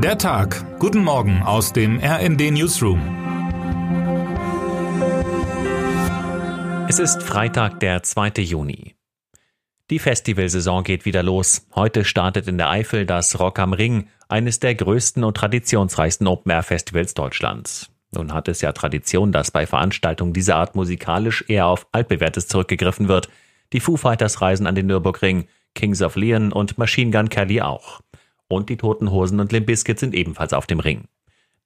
Der Tag. Guten Morgen aus dem RND Newsroom. Es ist Freitag, der 2. Juni. Die Festivalsaison geht wieder los. Heute startet in der Eifel das Rock am Ring, eines der größten und traditionsreichsten Open-Air-Festivals Deutschlands. Nun hat es ja Tradition, dass bei Veranstaltungen dieser Art musikalisch eher auf altbewährtes zurückgegriffen wird. Die Foo Fighters reisen an den Nürburgring, Kings of Leon und Machine Gun Kelly auch. Und die Toten Hosen und Limp Bizkit sind ebenfalls auf dem Ring.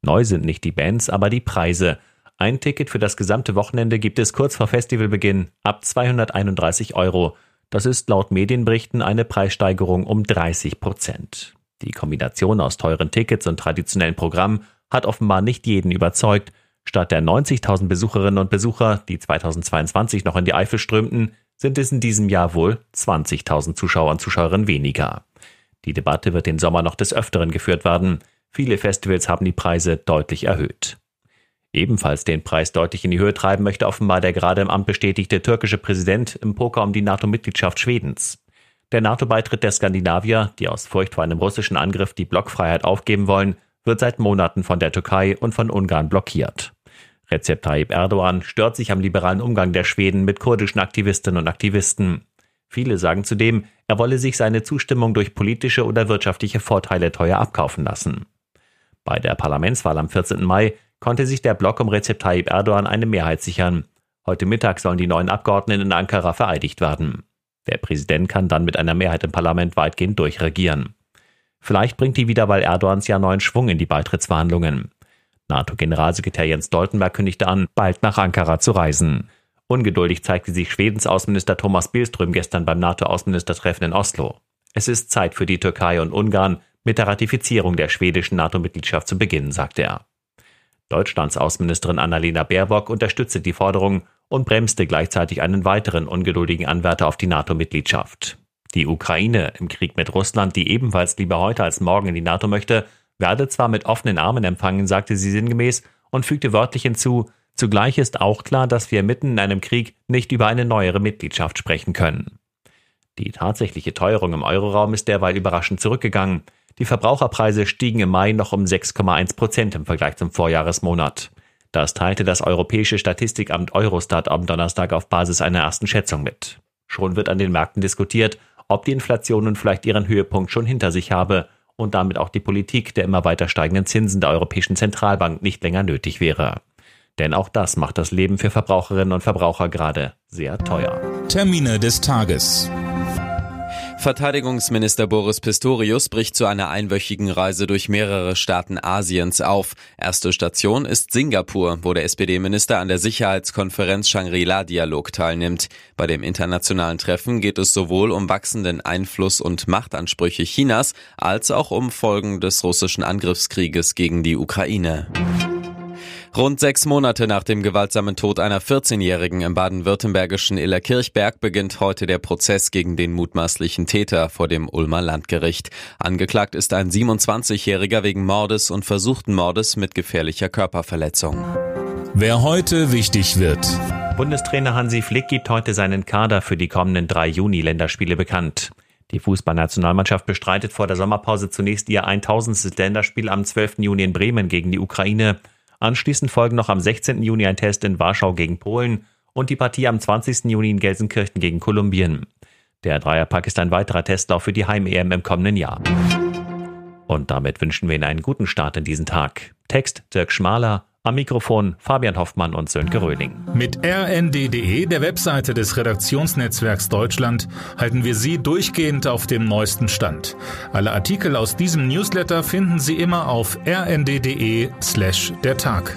Neu sind nicht die Bands, aber die Preise. Ein Ticket für das gesamte Wochenende gibt es kurz vor Festivalbeginn ab 231 Euro. Das ist laut Medienberichten eine Preissteigerung um 30 Prozent. Die Kombination aus teuren Tickets und traditionellen Programmen hat offenbar nicht jeden überzeugt. Statt der 90.000 Besucherinnen und Besucher, die 2022 noch in die Eifel strömten, sind es in diesem Jahr wohl 20.000 Zuschauer und Zuschauerinnen weniger. Die Debatte wird den Sommer noch des Öfteren geführt werden. Viele Festivals haben die Preise deutlich erhöht. Ebenfalls den Preis deutlich in die Höhe treiben möchte offenbar der gerade im Amt bestätigte türkische Präsident im Poker um die NATO-Mitgliedschaft Schwedens. Der NATO-Beitritt der Skandinavier, die aus Furcht vor einem russischen Angriff die Blockfreiheit aufgeben wollen, wird seit Monaten von der Türkei und von Ungarn blockiert. Recep Tayyip Erdogan stört sich am liberalen Umgang der Schweden mit kurdischen Aktivistinnen und Aktivisten. Viele sagen zudem, er wolle sich seine Zustimmung durch politische oder wirtschaftliche Vorteile teuer abkaufen lassen. Bei der Parlamentswahl am 14. Mai konnte sich der Block um Recep Tayyip Erdogan eine Mehrheit sichern. Heute Mittag sollen die neuen Abgeordneten in Ankara vereidigt werden. Der Präsident kann dann mit einer Mehrheit im Parlament weitgehend durchregieren. Vielleicht bringt die Wiederwahl Erdogans ja neuen Schwung in die Beitrittsverhandlungen. NATO-Generalsekretär Jens Stoltenberg kündigte an, bald nach Ankara zu reisen. Ungeduldig zeigte sich Schwedens Außenminister Thomas Billström gestern beim NATO-Außenministertreffen in Oslo. Es ist Zeit für die Türkei und Ungarn, mit der Ratifizierung der schwedischen NATO-Mitgliedschaft zu beginnen, sagte er. Deutschlands Außenministerin Annalena Baerbock unterstützte die Forderung und bremste gleichzeitig einen weiteren ungeduldigen Anwärter auf die NATO-Mitgliedschaft. Die Ukraine im Krieg mit Russland, die ebenfalls lieber heute als morgen in die NATO möchte, werde zwar mit offenen Armen empfangen, sagte sie sinngemäß und fügte wörtlich hinzu, zugleich ist auch klar, dass wir mitten in einem Krieg nicht über eine neuere Mitgliedschaft sprechen können. Die tatsächliche Teuerung im Euroraum ist derweil überraschend zurückgegangen. Die Verbraucherpreise stiegen im Mai noch um 6,1 Prozent im Vergleich zum Vorjahresmonat. Das teilte das Europäische Statistikamt Eurostat am Donnerstag auf Basis einer ersten Schätzung mit. Schon wird an den Märkten diskutiert, ob die Inflation nun vielleicht ihren Höhepunkt schon hinter sich habe und damit auch die Politik der immer weiter steigenden Zinsen der Europäischen Zentralbank nicht länger nötig wäre. Denn auch das macht das Leben für Verbraucherinnen und Verbraucher gerade sehr teuer. Termine des Tages. Verteidigungsminister Boris Pistorius bricht zu einer einwöchigen Reise durch mehrere Staaten Asiens auf. Erste Station ist Singapur, wo der SPD-Minister an der Sicherheitskonferenz Shangri-La-Dialog teilnimmt. Bei dem internationalen Treffen geht es sowohl um wachsenden Einfluss und Machtansprüche Chinas als auch um Folgen des russischen Angriffskrieges gegen die Ukraine. Rund sechs Monate nach dem gewaltsamen Tod einer 14-Jährigen im baden-württembergischen Illerkirchberg beginnt heute der Prozess gegen den mutmaßlichen Täter vor dem Ulmer Landgericht. Angeklagt ist ein 27-Jähriger wegen Mordes und versuchten Mordes mit gefährlicher Körperverletzung. Wer heute wichtig wird. Bundestrainer Hansi Flick gibt heute seinen Kader für die kommenden drei Juni-Länderspiele bekannt. Die Fußballnationalmannschaft bestreitet vor der Sommerpause zunächst ihr 1000. Länderspiel am 12. Juni in Bremen gegen die Ukraine Anschließend folgen noch am 16. Juni ein Test in Warschau gegen Polen und die Partie am 20. Juni in Gelsenkirchen gegen Kolumbien. Der Dreierpack ist ein weiterer Testlauf für die Heim-EM im kommenden Jahr. Und damit wünschen wir Ihnen einen guten Start in diesen Tag. Text Dirk Schmaler, am Mikrofon Fabian Hoffmann und Sönke Röhling. Mit rnd.de, der Webseite des Redaktionsnetzwerks Deutschland, halten wir Sie durchgehend auf dem neuesten Stand. Alle Artikel aus diesem Newsletter finden Sie immer auf rnd.de slash der Tag.